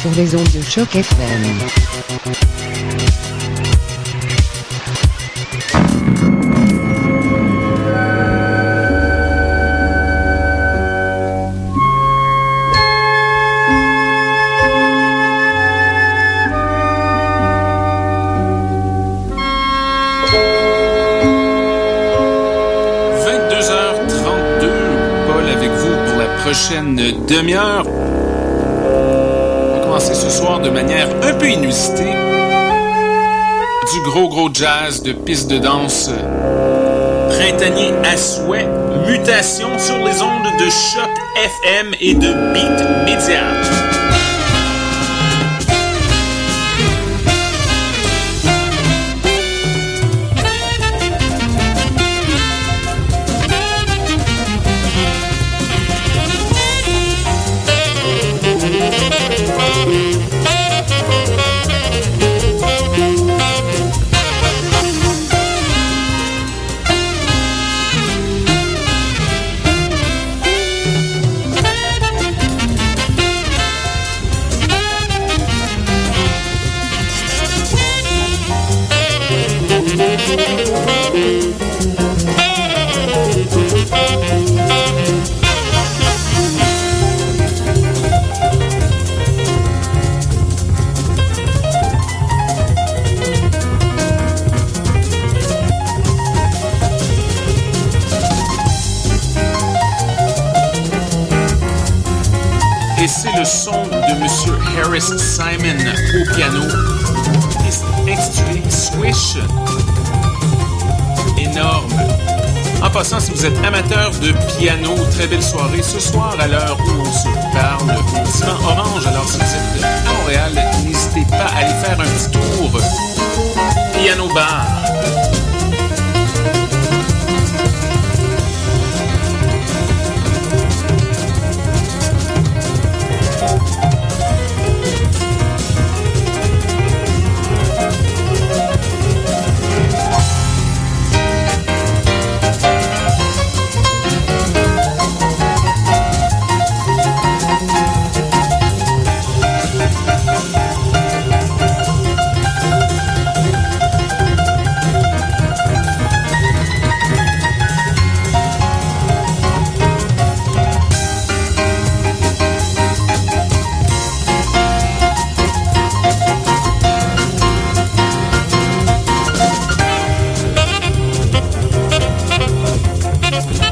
Sur les ondes de choc FM. prochaine demi-heure. Commencer ce soir de manière un peu inusitée. Du gros gros jazz de piste de danse printanier à souhait. Mutation sur les ondes de choc FM et de Beat Media. Très belle soirée ce soir à l'heure où on se parle au Orange. Alors si vous êtes à Montréal, n'hésitez pas à aller faire un petit tour. Piano Bar. escuchar.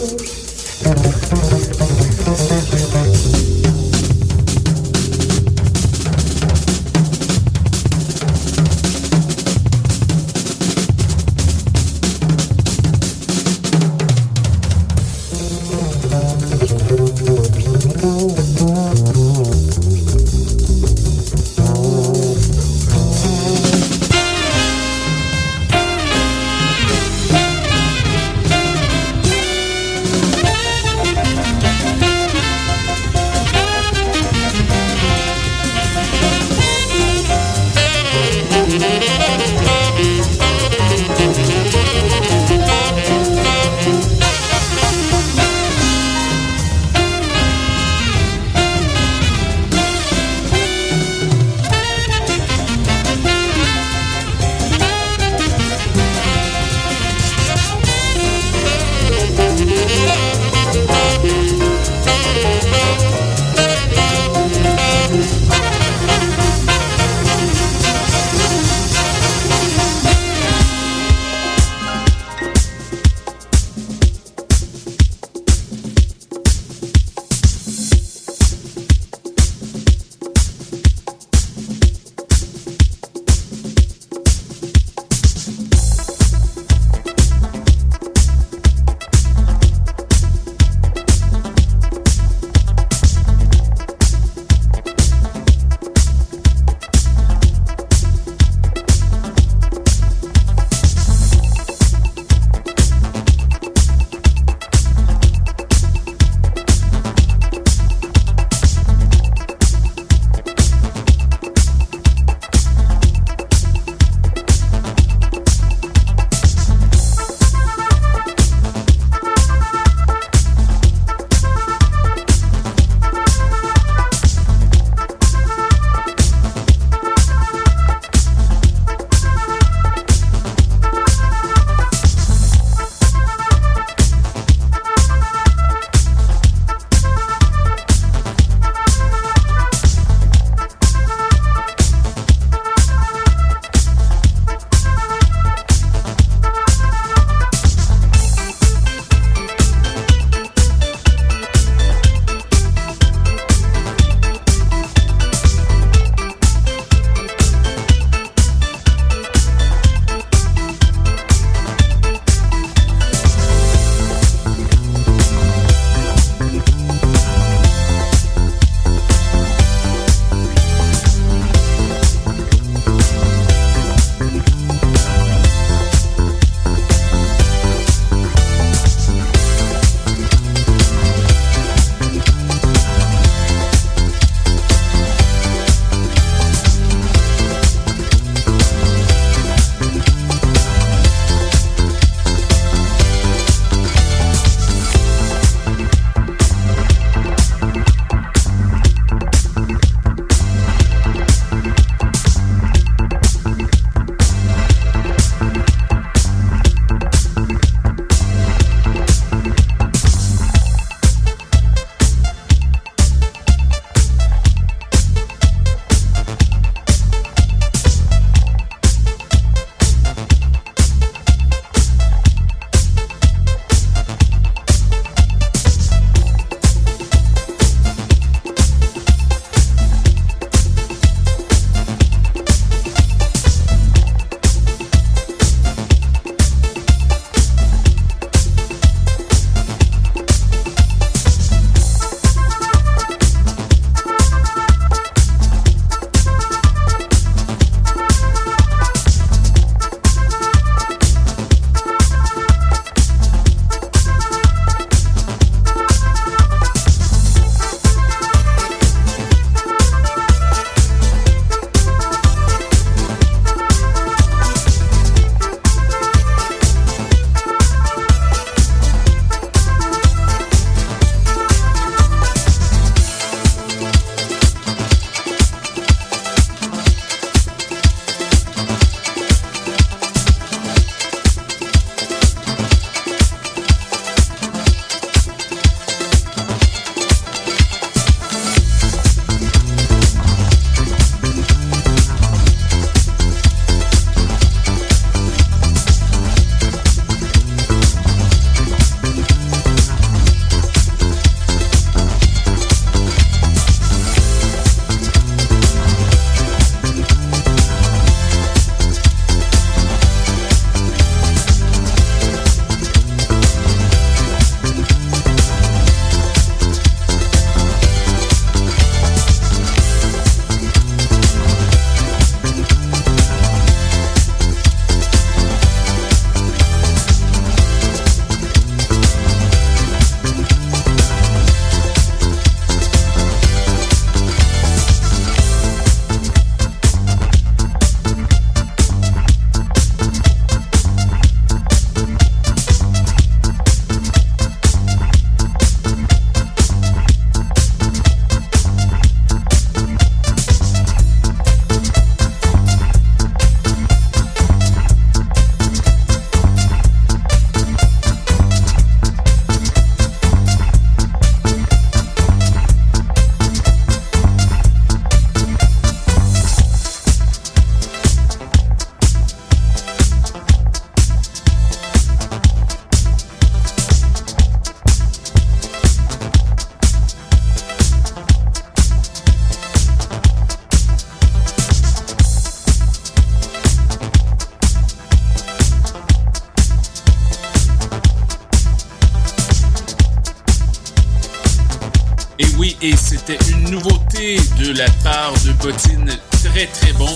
et c'était une nouveauté de la part de Bottine très très bon.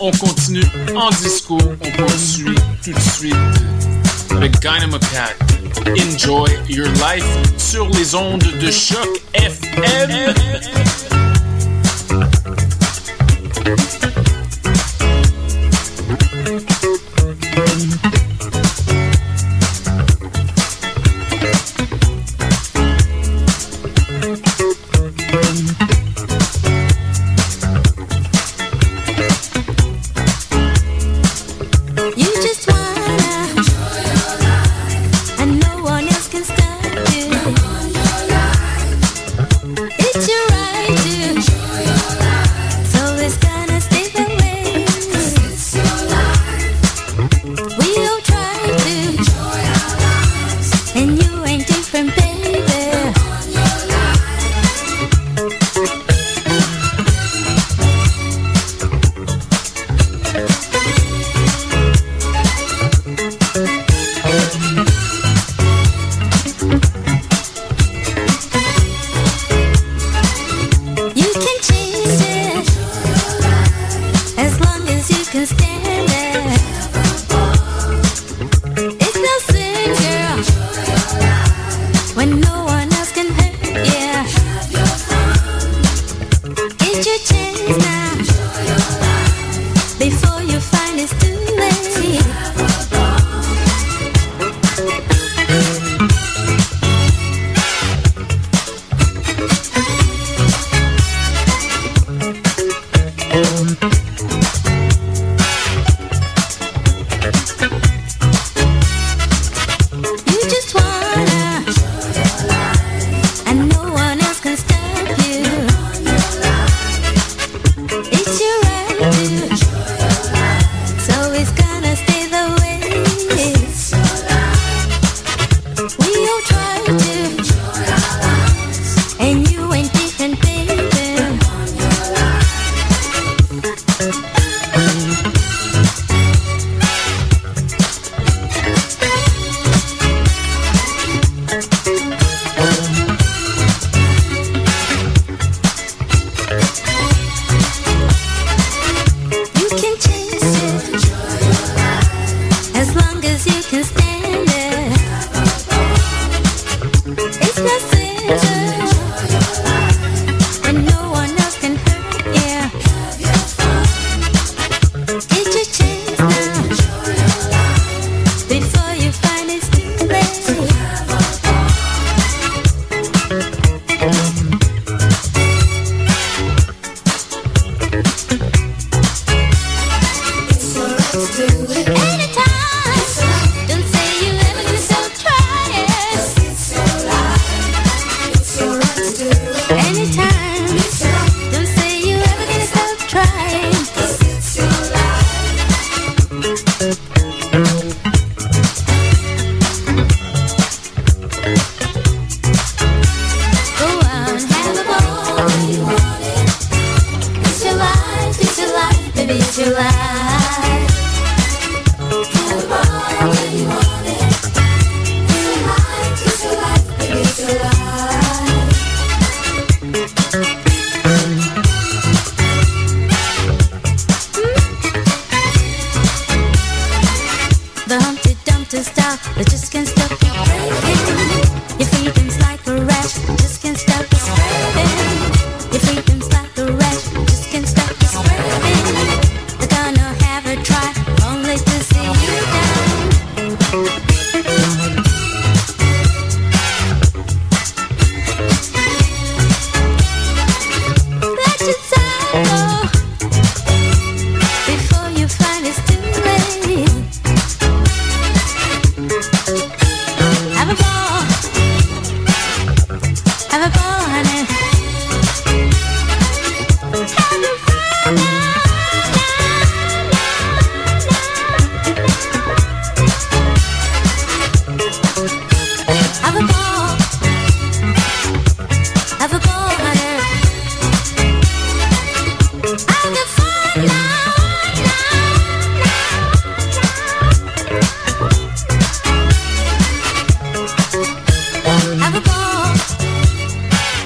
On continue en disco, on poursuit tout de suite avec Dynamo Cat. Enjoy your life sur les ondes de choc FM.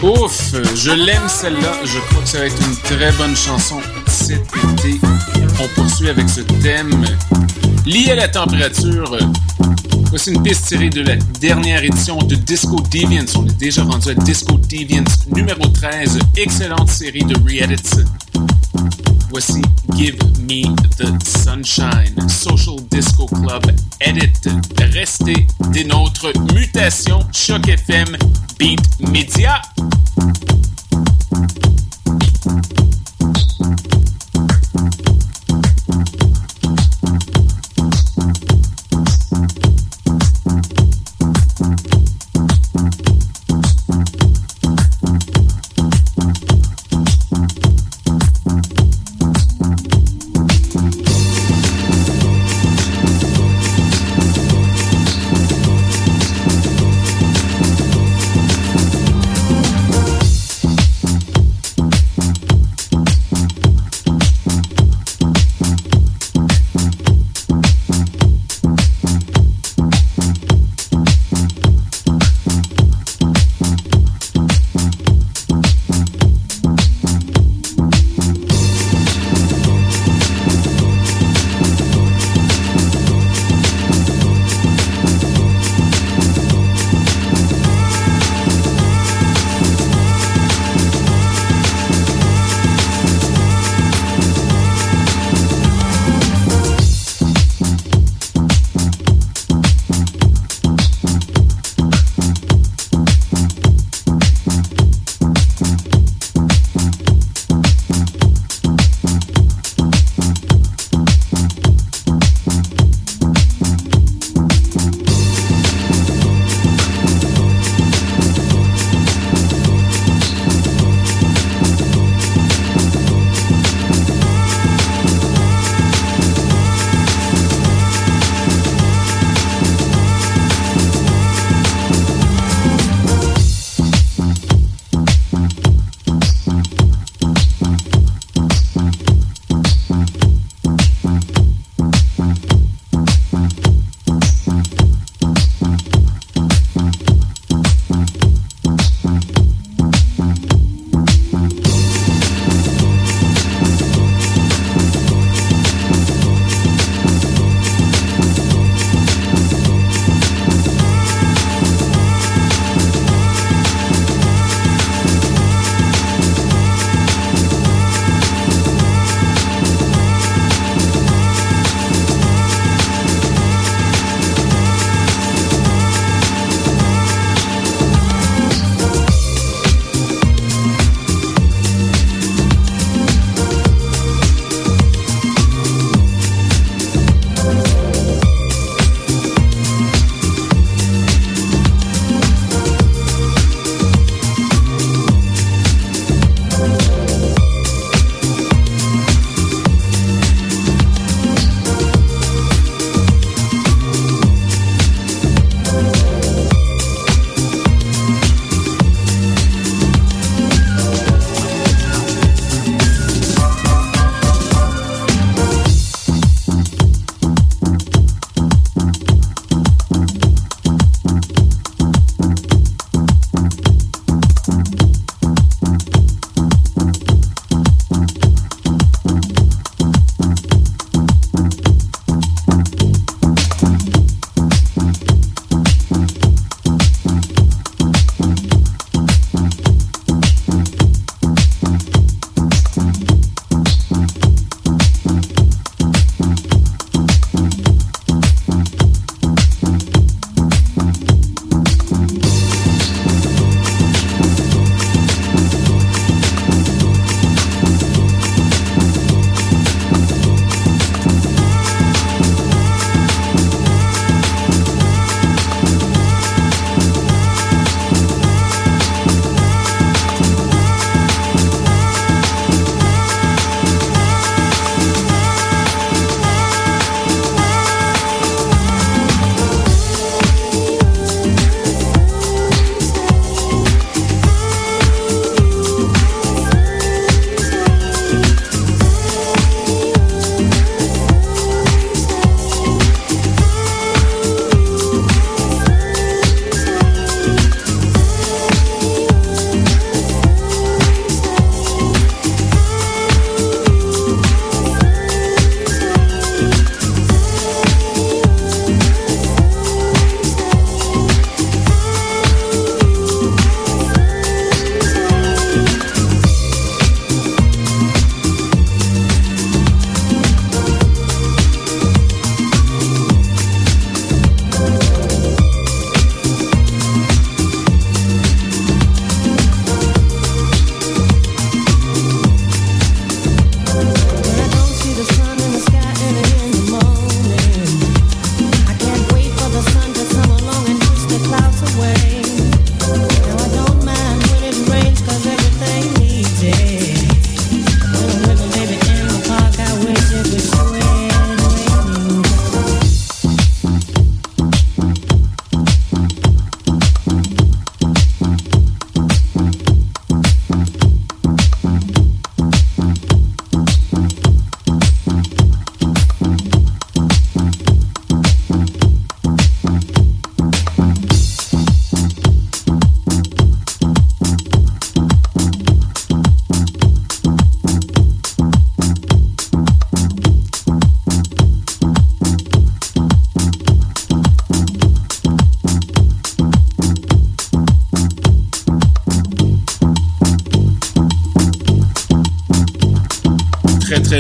Ouf, je l'aime celle-là. Je crois que ça va être une très bonne chanson cet été. On poursuit avec ce thème lié à la température. Voici une piste tirée de la dernière édition de Disco Deviants. On est déjà rendu à Disco Deviants numéro 13. Excellente série de re-edits Voici Give Me the Sunshine, Social Disco Club Edit. Restez des nôtres. Mutation, Choc FM, Beat Media.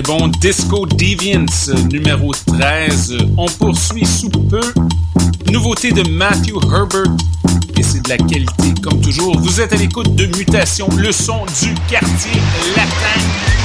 Bon. Disco Deviants, numéro 13. On poursuit sous peu. Nouveauté de Matthew Herbert. Et c'est de la qualité, comme toujours. Vous êtes à l'écoute de Mutation, le son du quartier latin.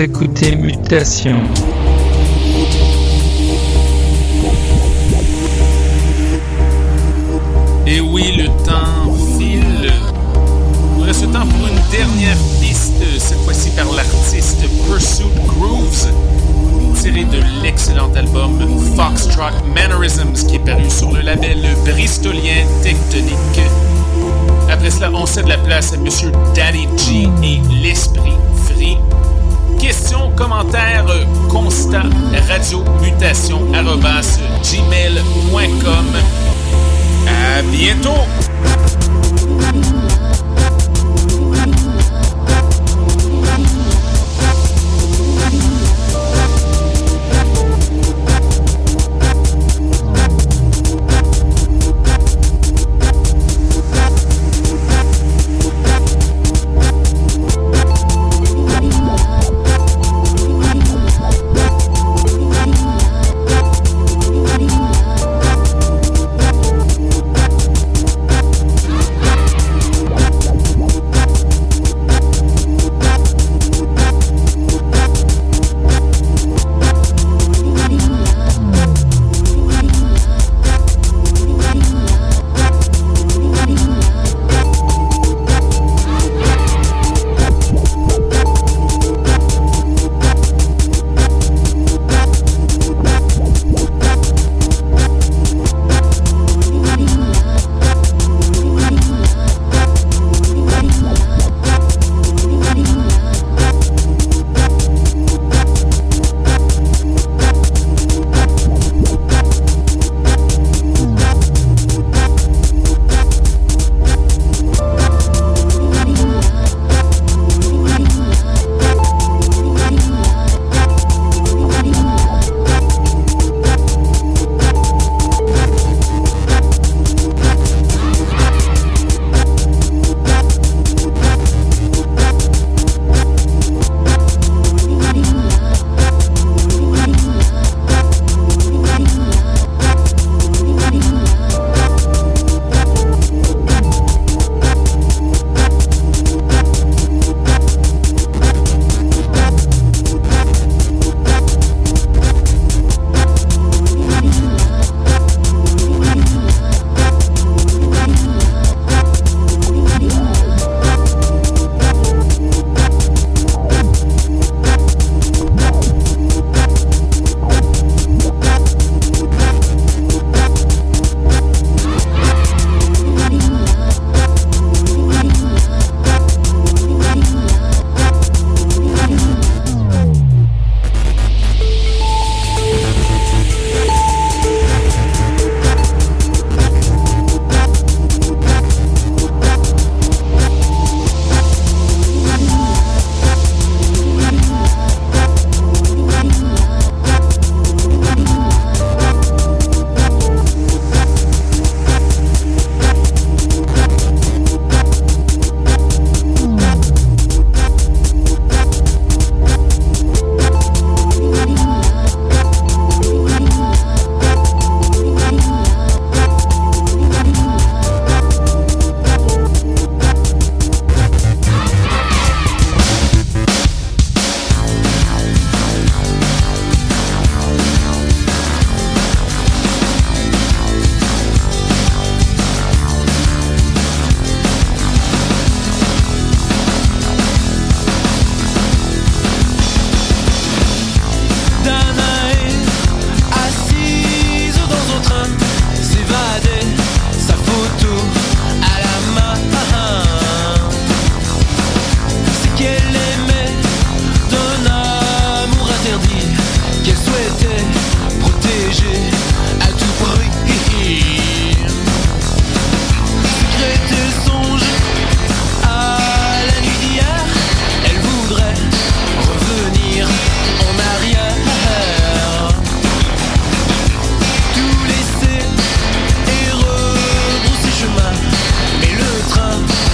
Écoutez Mutation. Et oui, le temps file. Il reste temps pour une dernière piste, cette fois-ci par l'artiste Pursuit Grooves, tiré de l'excellent album Foxtrot Mannerisms qui est paru sur le label bristolien Tectonique. Après cela, on cède la place à Monsieur Daddy G et l'Esprit questions, commentaires, constat, radio mutation gmail.com. À bientôt!